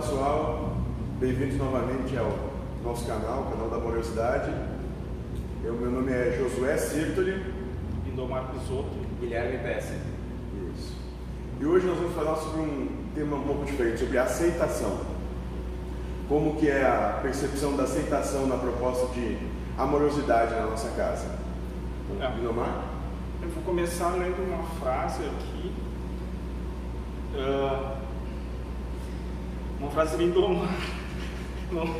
pessoal, bem-vindos novamente ao nosso canal, o canal da Amorosidade. Eu, meu nome é Josué Sirtoli. Indomar Pisotto. Guilherme Peça. Isso. E hoje nós vamos falar sobre um tema um pouco diferente, sobre aceitação. Como que é a percepção da aceitação na proposta de amorosidade na nossa casa. É. Indomar? Eu vou começar lendo uma frase aqui. Ah, uma frase de Indomar. Não,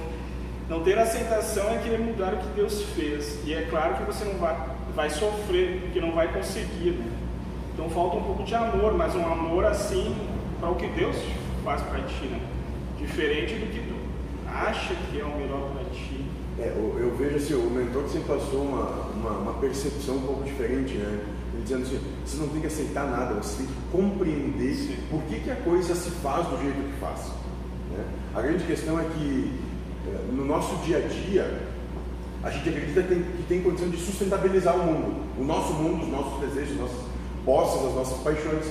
não ter aceitação é querer mudar o que Deus fez. E é claro que você não vai, vai sofrer, porque não vai conseguir. Né? Então falta um pouco de amor, mas um amor assim para o que Deus faz para ti. Né? Diferente do que tu acha que é o melhor para ti. É, eu, eu vejo assim, o mentor sempre passou uma, uma, uma percepção um pouco diferente, né? Ele dizendo assim, você não tem que aceitar nada, você tem que compreender Sim. por que, que a coisa se faz do jeito que faz. Né? A grande questão é que eh, no nosso dia a dia, a gente acredita que tem, que tem condição de sustentabilizar o mundo, o nosso mundo, os nossos desejos, as nossas posses, as nossas paixões.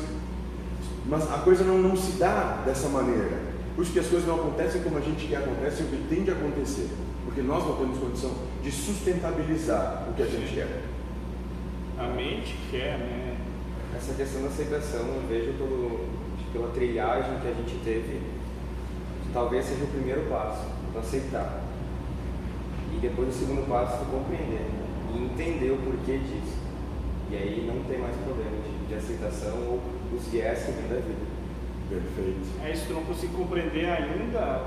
Mas a coisa não, não se dá dessa maneira. Por isso que as coisas não acontecem como a gente quer acontecem, o que tem de acontecer. Porque nós não temos condição de sustentabilizar o que a gente quer. A mente quer, né? Essa questão da aceitação, eu vejo pelo, pela trilhagem que a gente teve, talvez seja o primeiro passo, tu aceitar. E depois o segundo passo, tu compreender e entender o porquê disso. E aí não tem mais problema de, de aceitação ou os viés que vem da vida. Perfeito. É isso, tu não consegue compreender ainda,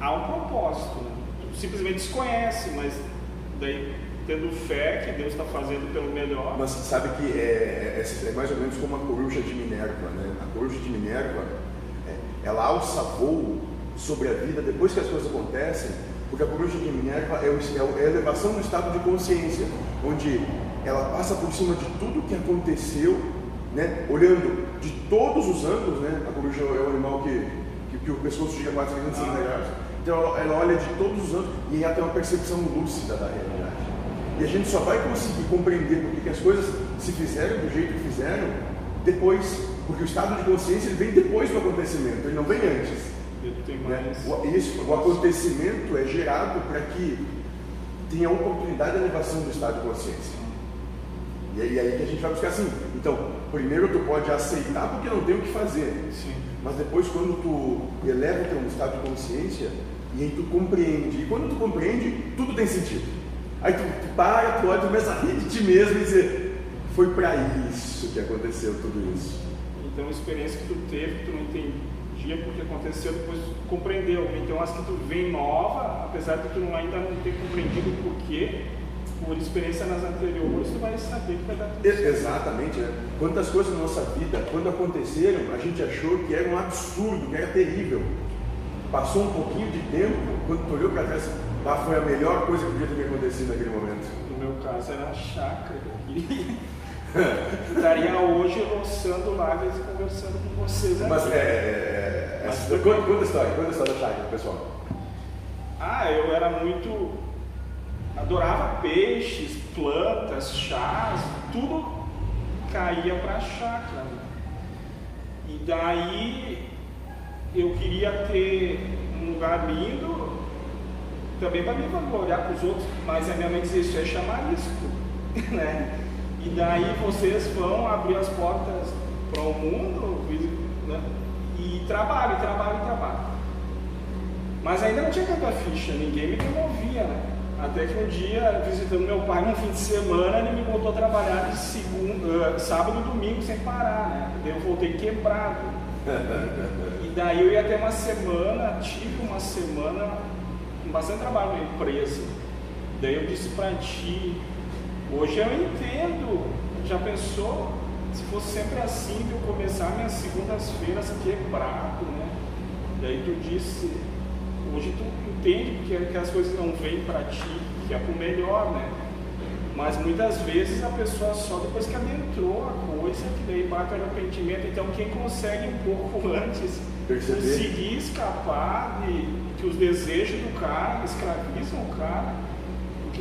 há um propósito. Né? Tu simplesmente desconhece, mas daí tendo fé que Deus está fazendo pelo melhor. Mas sabe que é, é- é mais ou menos como a coruja de Minerva, né? A coruja de Minerva, é, ela alça voo sobre a vida depois que as coisas acontecem, porque a coruja de Minerva é, é é a elevação do estado de consciência, onde ela passa por cima de tudo que aconteceu, né? Olhando de todos os ângulos, né? A coruja é o animal que, que, que o pescoço chega a quase 360 graus. Então ela, ela olha de todos os ângulos e ela tem uma percepção lúcida da realidade. E a gente só vai conseguir compreender por que que as coisas se fizeram do jeito que fizeram depois. Porque o estado de consciência ele vem depois do acontecimento, ele não vem antes. Né? O, isso, o acontecimento é gerado para que tenha oportunidade de elevação do estado de consciência. E aí, aí que a gente vai buscar assim. Então, primeiro tu pode aceitar porque não tem o que fazer. Sim. Mas depois quando tu eleva o teu estado de consciência e aí tu compreende. E quando tu compreende, tudo tem sentido. Aí tu, tu para, tu olha, tu começa a rir de ti mesmo e dizer, foi para isso que aconteceu tudo isso. Então, a experiência que tu teve, que tu não porque aconteceu, depois tu compreendeu. Então, as que tu vem nova, apesar de tu não- ainda não ter compreendido o porquê, por experiência nas anteriores, tu vai saber que vai dar tudo certo. Exatamente, né? Quantas coisas na nossa vida, quando aconteceram, a gente achou que era um absurdo, que era terrível. Passou um pouquinho de tempo, quando tu olhou para trás, ah, foi a melhor coisa que podia ter acontecido naquele momento. No meu caso, era a chácara. Estaria hoje roçando lágrimas e conversando com vocês aqui. Mas é. é, é Mas foi- conta, conta a história, conta a história da chácara, pessoal. Ah, eu era muito. Adorava peixes, plantas, chás, tudo caía para a chácara. E daí eu queria ter um lugar lindo, também para me vangloriar para os outros, mas a minha mãe dizia: Isso é chamarisco. né? E daí vocês vão abrir as portas para o mundo né? e trabalho, trabalho, trabalho. Mas ainda não tinha tanta ficha, ninguém me demovia, né? Até que um dia, visitando meu pai num fim de semana, ele me botou a trabalhar de segunda, sábado e domingo sem parar, né? Daí eu voltei quebrado. E daí eu ia ter uma semana, tive uma semana com bastante trabalho na empresa. Daí eu disse pra ti, hoje eu entendo, já pensou se fosse sempre assim de eu começar minhas segundas-feiras quebrado, né? Daí tu disse, hoje tu entende porque que as coisas não vêm pra ti, que é pro melhor, né? Mas muitas vezes a pessoa só depois que adentrou a coisa, que daí bate o arrependimento. Então quem consegue um pouco antes Perceber. conseguir escapar de que os desejos do cara escravizam o cara,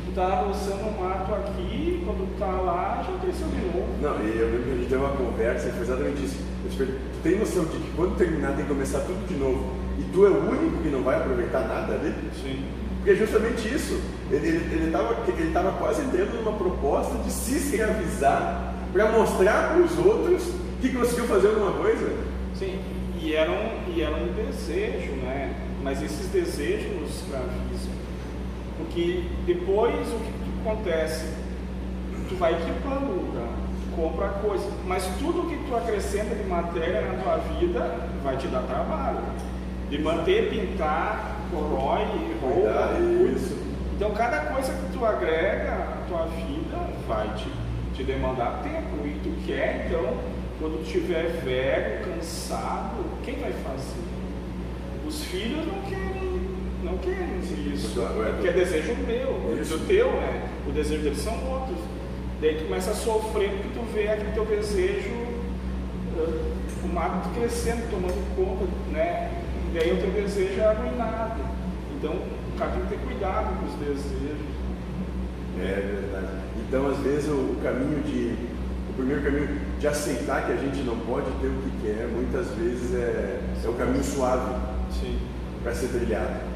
tu tá adoçando um mato aqui, quando tu tá lá, já cresceu de novo. Não, e eu lembro que a gente teve uma conversa e foi exatamente isso. Eu te perguntei, tu tem noção de que quando terminar tem que começar tudo de novo? E tu é o único que não vai aproveitar nada ali? Sim. Porque é justamente isso. Ele estava ele, ele tava quase entrando numa proposta de se escravizar para mostrar para os outros que conseguiu fazer alguma coisa. Sim, e era, um, e era um desejo, né? Mas esses desejos nos escravizam. Porque depois o que acontece? Tu vai equipando o lugar, compra coisa, mas tudo que tu acrescenta de matéria na tua vida vai te dar trabalho. De manter, pintar, corói, roupa, isso. Então cada coisa que tu agrega à tua vida vai te, te demandar tempo. E tu quer, então, quando tu estiver velho, cansado, quem vai fazer? Os filhos não querem, não querem isso. Porque é desejo meu, é o teu, né? O desejo deles são outros. Daí tu começa a sofrer porque tu vê aquele teu desejo uh, o mato crescendo, tomando conta, né? E daí o teu desejo é arruinado. Então, o cara tem que ter cuidado com os desejos. É verdade. Então, às vezes, o, caminho de. O primeiro caminho de aceitar que a gente não pode ter o que quer, muitas vezes é, é o caminho suave para ser trilhado.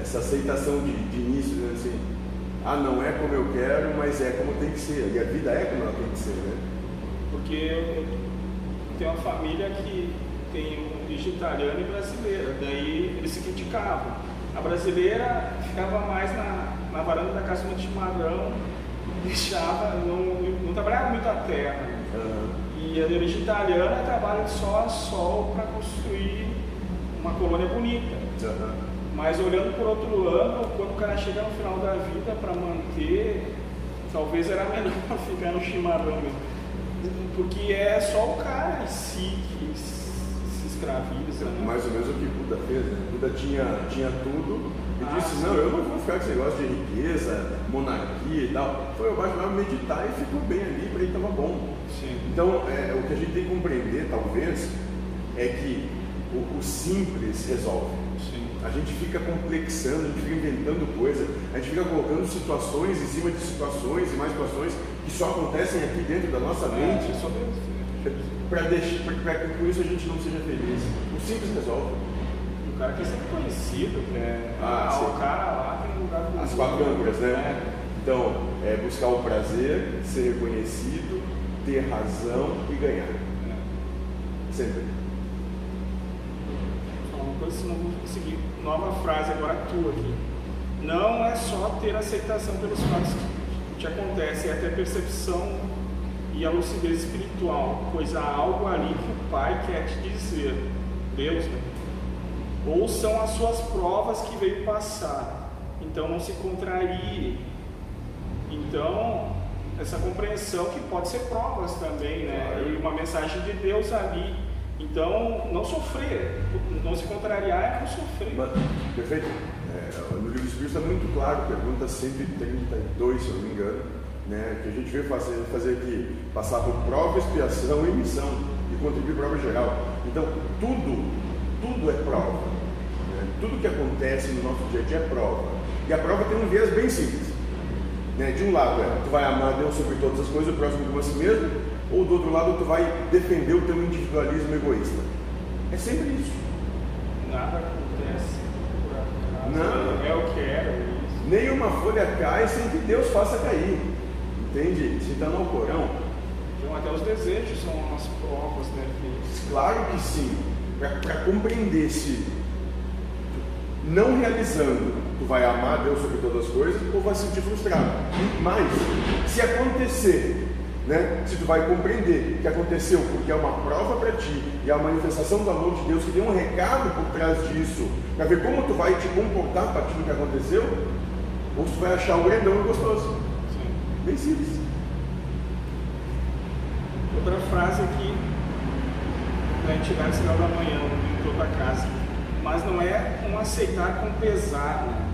Essa aceitação de, de início, né, assim, ah, não é como eu quero, mas é como tem que ser. E a vida é como ela tem que ser, né? Porque eu tenho uma família que tem um vegetariano e brasileira, daí eles se criticavam. A brasileira ficava mais na, na varanda da casa de chimarrão, deixava, não, não trabalhava muito a terra. Uhum. E a vegetariana trabalha só a sol para construir uma colônia bonita. Uhum. Mas olhando por outro lado, quando o cara chega no final da vida para manter, talvez era melhor ficar no chimarrão mesmo. Porque é só o cara em si que se escraviza. Né? Mais ou menos o que Buda fez, né? Buda tinha, tinha tudo e ah, disse, sim. não, eu não vou ficar com esse negócio de riqueza, monarquia e tal. Foi abaixo lá meditar e ficou bem ali, para ele estava bom. Sim. Então, é, o que a gente tem que compreender, talvez, é que o, o simples resolve. A gente fica complexando, a gente fica inventando coisas, a gente fica colocando situações em cima de situações e mais situações que só acontecem aqui dentro da nossa mente. É, para deixar, para que por isso a gente não seja feliz. O simples resolve. O cara quer ser conhecido, né? Ah, ah o cara lá tem lugar As quatro âncoras, né? É. Então, é buscar o prazer, ser reconhecido, ter razão e ganhar. É. Sempre coisa, senão vou conseguir. Nova frase agora tua aqui. Não é só ter aceitação pelos fatos que te acontecem, é ter percepção e a lucidez espiritual, pois há algo ali que o Pai quer te dizer. Deus, né? Ou são as suas provas que veio passar. Então não se contrarie. Então, essa compreensão que pode ser provas também, né? E uma mensagem de Deus ali então, não sofrer, não se contrariar é não sofrer. Mas, perfeito. É, no livro dos Espíritos está muito claro, pergunta 132, se eu não me engano, né, que a gente veio fazer, fazer aqui, passar por prova, expiação e missão, e contribuir para prova geral. Então, tudo, tudo é prova. Né? Tudo que acontece no nosso dia a dia é prova. E a prova tem um viés bem simples. Né? De um lado é, tu vai amar Deus sobre todas as coisas, o próximo como a si mesmo, ou do outro lado tu vai defender o teu individualismo egoísta. É sempre isso. Nada acontece por acaso. Não. É o que é. Isso. Nenhuma folha cai sem que Deus faça cair. Entende? Se está no Corão. Então até os desejos são umas provas, né? Claro que sim. Para compreender se não realizando, tu vai amar Deus sobre todas as coisas ou vai se sentir frustrado. Mas, se acontecer né? Se tu vai compreender que aconteceu porque é uma prova para ti e é uma manifestação do amor de Deus que tem um recado por trás disso, para ver como tu vai te comportar a partir do que aconteceu, ou tu vai achar um grandão e gostoso. Sim. Bem simples. Outra frase aqui da entidade sinal da manhã, em toda a casa. Mas não é um aceitar com pesar, né?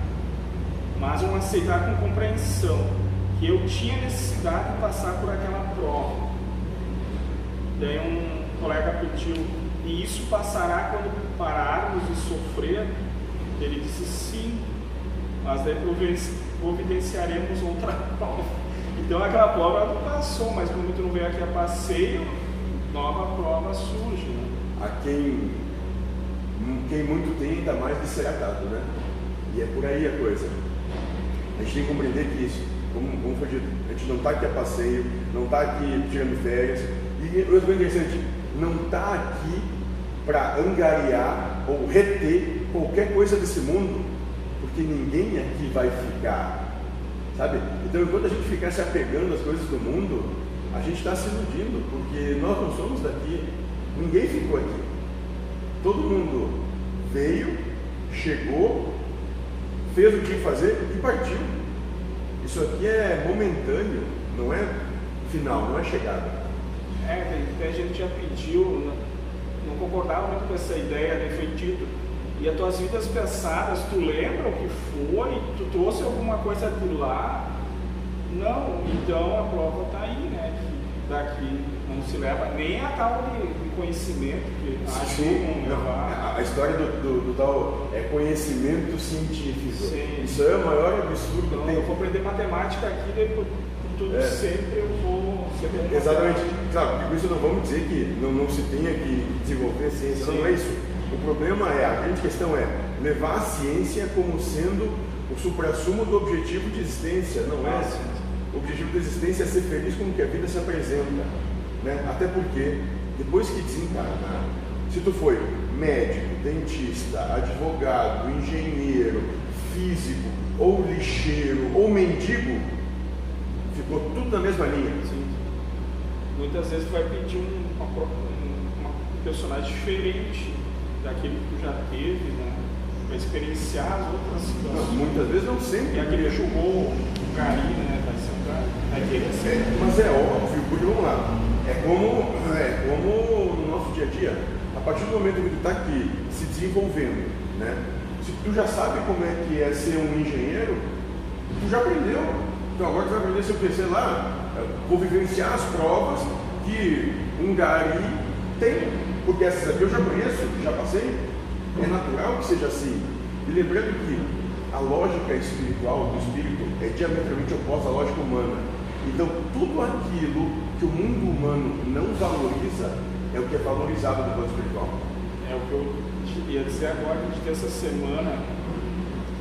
mas um aceitar com compreensão eu tinha necessidade de passar por aquela prova. Daí um colega pediu, e isso passará quando pararmos de sofrer? Ele disse sim, mas daí providenciaremos outra prova. Então aquela prova não passou, mas como tu não veio aqui a passeio, nova prova surge. Né? A quem quem muito tem ainda mais de ser dado, né? E é por aí a coisa. A gente tem que compreender que isso, como, foi dito, a gente não está aqui a passeio, não está aqui tirando férias. E outra coisa interessante, não está aqui para angariar ou reter qualquer coisa desse mundo, porque ninguém aqui vai ficar. Sabe? Então, enquanto a gente ficar se apegando às coisas do mundo, a gente está se iludindo, porque nós não somos daqui, ninguém ficou aqui. Todo mundo veio, chegou, fez o que fazer e partiu. Isso aqui é momentâneo, não é final, não é chegada. É, a gente já pediu, não concordava muito com essa ideia de feitiço. E as tuas vidas passadas, tu lembra o que foi? Tu trouxe alguma coisa de lá? Não, então a prova está aí, né? Que daqui não se leva nem a tal de, de conhecimento que Sim, não, a, a, história do, do, do, tal é conhecimento científico. Sim. Isso é o maior absurdo então, tem. Eu vou aprender matemática aqui, depois, tudo é. sempre eu vou. Sempre Exatamente. Claro, por isso não vamos dizer que não, não se tenha que desenvolver ciência, Sim. não é isso. O problema é, a grande questão é levar a ciência como sendo o supra-sumo do objetivo de existência, não é? O objetivo da existência é ser feliz com o que a vida se apresenta. Né? Até porque, depois que desencarnar, se tu foi médico, dentista, advogado, engenheiro, físico, ou lixeiro, ou mendigo, ficou tudo na mesma linha. Sim. Muitas vezes tu vai pedir um, uma, um personagem diferente daquele que tu já teve, né? Para experienciar as outras situações. muitas vezes não sempre. E aquele jogou o gari, né? Vai ser. É, mas é óbvio, porque vamos lá. É como, é como no nosso dia a dia. A partir do momento que tu está aqui se desenvolvendo, né? Se tu já sabe como é que é ser um engenheiro, tu já aprendeu. Então agora tu vai aprender se eu pensei lá, vou vivenciar as provas que um gari tem porque essas aqui eu já conheço, já passei. É natural que seja assim. E lembrando que a lógica espiritual do espírito é diametralmente oposta à lógica humana. Então, tudo aquilo que o mundo humano não valoriza é o que é valorizado no plano espiritual. É o que eu ia dizer agora, a gente tem essa semana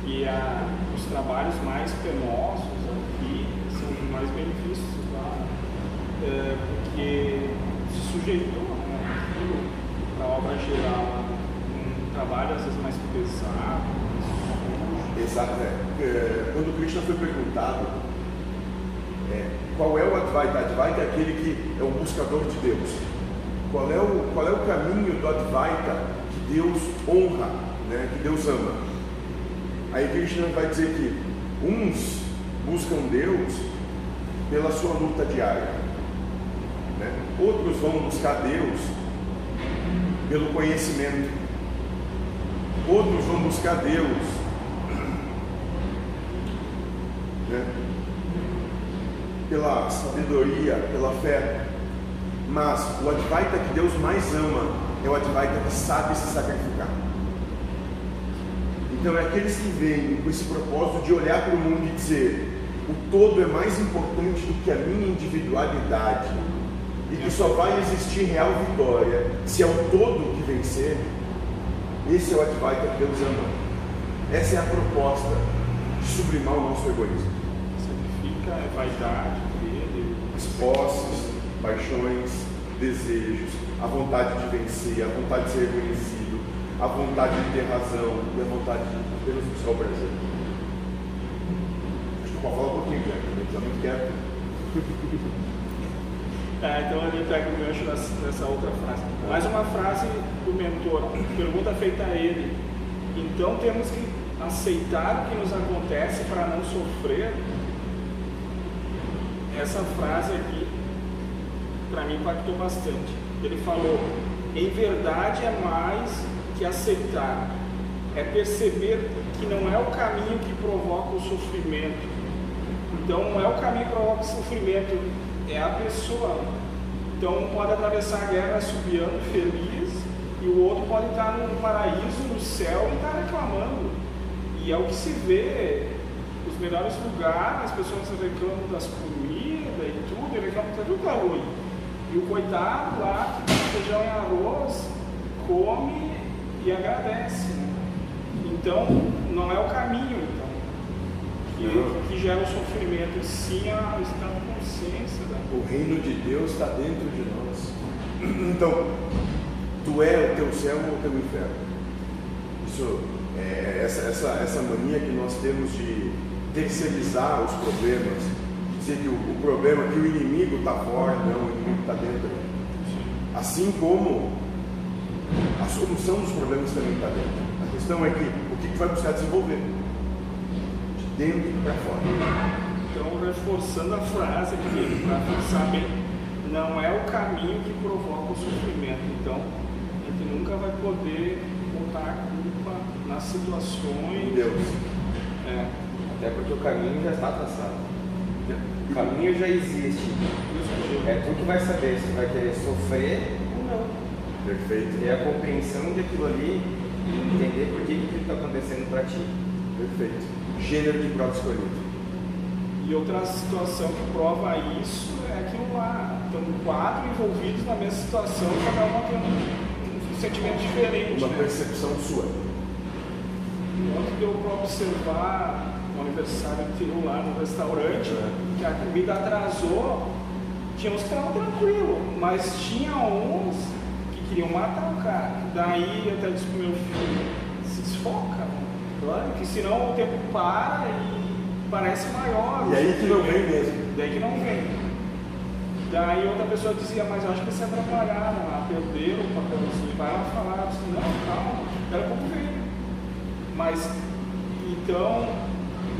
e a, os trabalhos mais penosos aqui são mais benefícios lá, é, porque se sujeitou para a obra geral um trabalho às vezes mais pesado. Exato. É. é. Quando Krishna foi perguntado é, qual é o Advaita, Advaita é aquele que é o buscador de Deus. Qual é o, qual é o caminho do Advaita que Deus honra, né, que Deus ama? Aí Krishna vai dizer que uns buscam Deus pela sua luta diária, né? outros vão buscar Deus pelo conhecimento. Outros vão buscar Deus. Né? Pela sabedoria, pela fé. Mas o Advaita que Deus mais ama é o Advaita que sabe se sacrificar. Então é aqueles que vêm com esse propósito de olhar para o mundo e dizer: o todo é mais importante do que a minha individualidade e que só vai existir real vitória se é o todo que vencer, esse é o Advaita que Deus ama. Essa é a proposta de sublimar o nosso egoísmo. Significa a vaidade dele, as posses, paixões, desejos, a vontade de vencer, a vontade de ser reconhecido, a vontade de ter razão e a vontade de apenas buscar o prazer. Acho que pode falar um pouquinho, Jack, né? está muito quieto. É, então ali pega o gancho nessa outra frase. Mais uma frase do mentor, pergunta feita a ele. Então temos que aceitar o que nos acontece para não sofrer. Essa frase aqui, para mim, impactou bastante. Ele falou: em verdade é mais que aceitar, é perceber que não é o caminho que provoca o sofrimento. Então não é o caminho que provoca o sofrimento é a pessoa. Então um pode atravessar a guerra subiando feliz e o outro pode estar no paraíso, no céu e estar reclamando. E é o que se vê, os melhores lugares, as pessoas reclamam das comidas e tudo, e reclamam que tudo está ruim. E o coitado lá, que feijão e arroz, come e agradece. Né? Então, não é o caminho então, que, que gera o sofrimento, e sim a, a consciência. Da... O reino de Deus está dentro de nós. Então, tu é o teu céu ou o teu inferno? Isso, é, essa, essa, essa mania que nós temos de terceirizar os problemas, dizer que o, o problema, que o inimigo está fora, não, o inimigo está dentro. Assim como a solução dos problemas também está dentro. A questão é que o que, que vai buscar desenvolver? De dentro para fora. Então, reforçando a frase aqui, para pensar bem, não é o caminho que provoca o sofrimento. Então, a gente nunca vai poder botar a culpa nas situações. Deus. É. Até porque o caminho já está traçado. O caminho já existe. É tu que vai saber se tu vai querer sofrer ou não. Perfeito. É a compreensão de aquilo ali e entender por que aquilo está acontecendo para ti. Perfeito. Gênero de prova escolhido. E outra situação que prova isso é aquilo lá. Estão quatro envolvidos na mesma situação, cada um tem um, um sentimento diferente. Uma né? percepção sua. Ontem deu para observar no aniversário que teve lá no restaurante, que a comida atrasou, tinha uns que estavam tranquilos, mas tinha uns que queriam matar o cara. Daí eu até disse pro meu filho, se desfoca, claro, que senão o tempo para e parece maior. E aí que não vem mesmo. Daí que não vem. Daí outra pessoa dizia, mas eu acho que se atrapalharam lá, perderam o papelzinho. Vai lá falar, disse, não, calma, era como veio. Mas, então,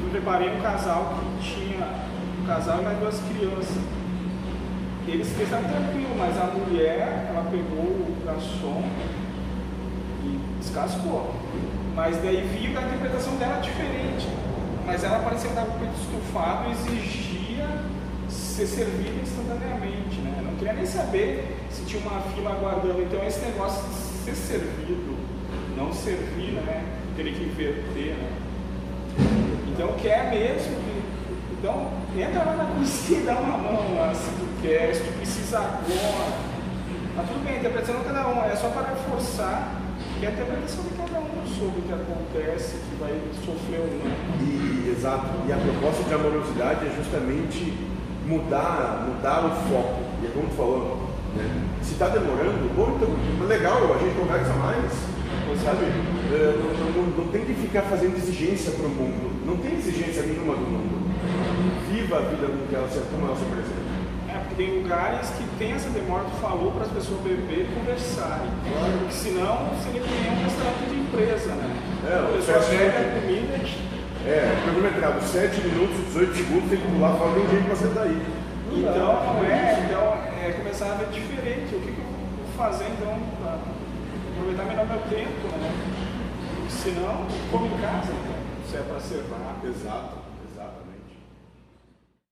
eu preparei um casal que tinha casal e mais duas crianças. Eles estavam tranquilos, mas a mulher, ela pegou o garçom e descascou. Mas daí viu a interpretação dela é diferente. Mas ela parecia que estava com o peito estufado e exigia ser servida instantaneamente. Né? Não queria nem saber se tinha uma fila aguardando. Então esse negócio de ser servido, não servir, né? teria que inverter. Né? Então quer mesmo. Então entra lá na cozinha e dá uma mão lá se tu quer, se tu precisa agora. Tá tudo bem, a interpretação de cada um, é só para reforçar que a interpretação de cada um sobre o que acontece, que vai sofrer ou não. E, exato. E a proposta de amorosidade é justamente mudar, mudar o foco. E é como tu falou, né? se está demorando, bom, então, legal, a gente conversa mais. Sabe? É, não, não- não tem que ficar fazendo exigência para o mundo. Não tem exigência nenhuma do mundo. Viva a vida com que ela se, como ela se apresenta. É, porque tem lugares que tem essa demora, tu falou para as pessoas beberem e conversarem. Porque senão seria que nem um restaurante de empresa, né? É, a o pessoa pega food. a comida É, cronometrado, 7 minutos, 18 segundos, tem que pular, fala de um jeito para você tá aí. Então, não é, então é começar a ver diferente. O que, que eu vou fazer então para aproveitar melhor meu tempo, né? Senão, como em casa, né? se é para servar. Exato.